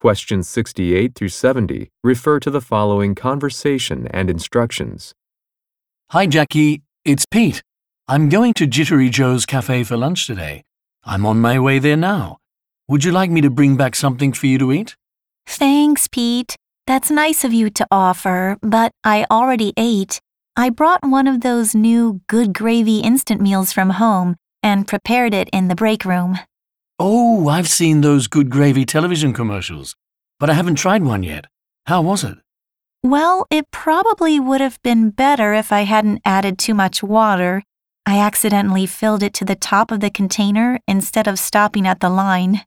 Questions 68 through 70 refer to the following conversation and instructions. Hi, Jackie. It's Pete. I'm going to Jittery Joe's Cafe for lunch today. I'm on my way there now. Would you like me to bring back something for you to eat? Thanks, Pete. That's nice of you to offer, but I already ate. I brought one of those new good gravy instant meals from home and prepared it in the break room. Oh, I've seen those good gravy television commercials, but I haven't tried one yet. How was it? Well, it probably would have been better if I hadn't added too much water. I accidentally filled it to the top of the container instead of stopping at the line.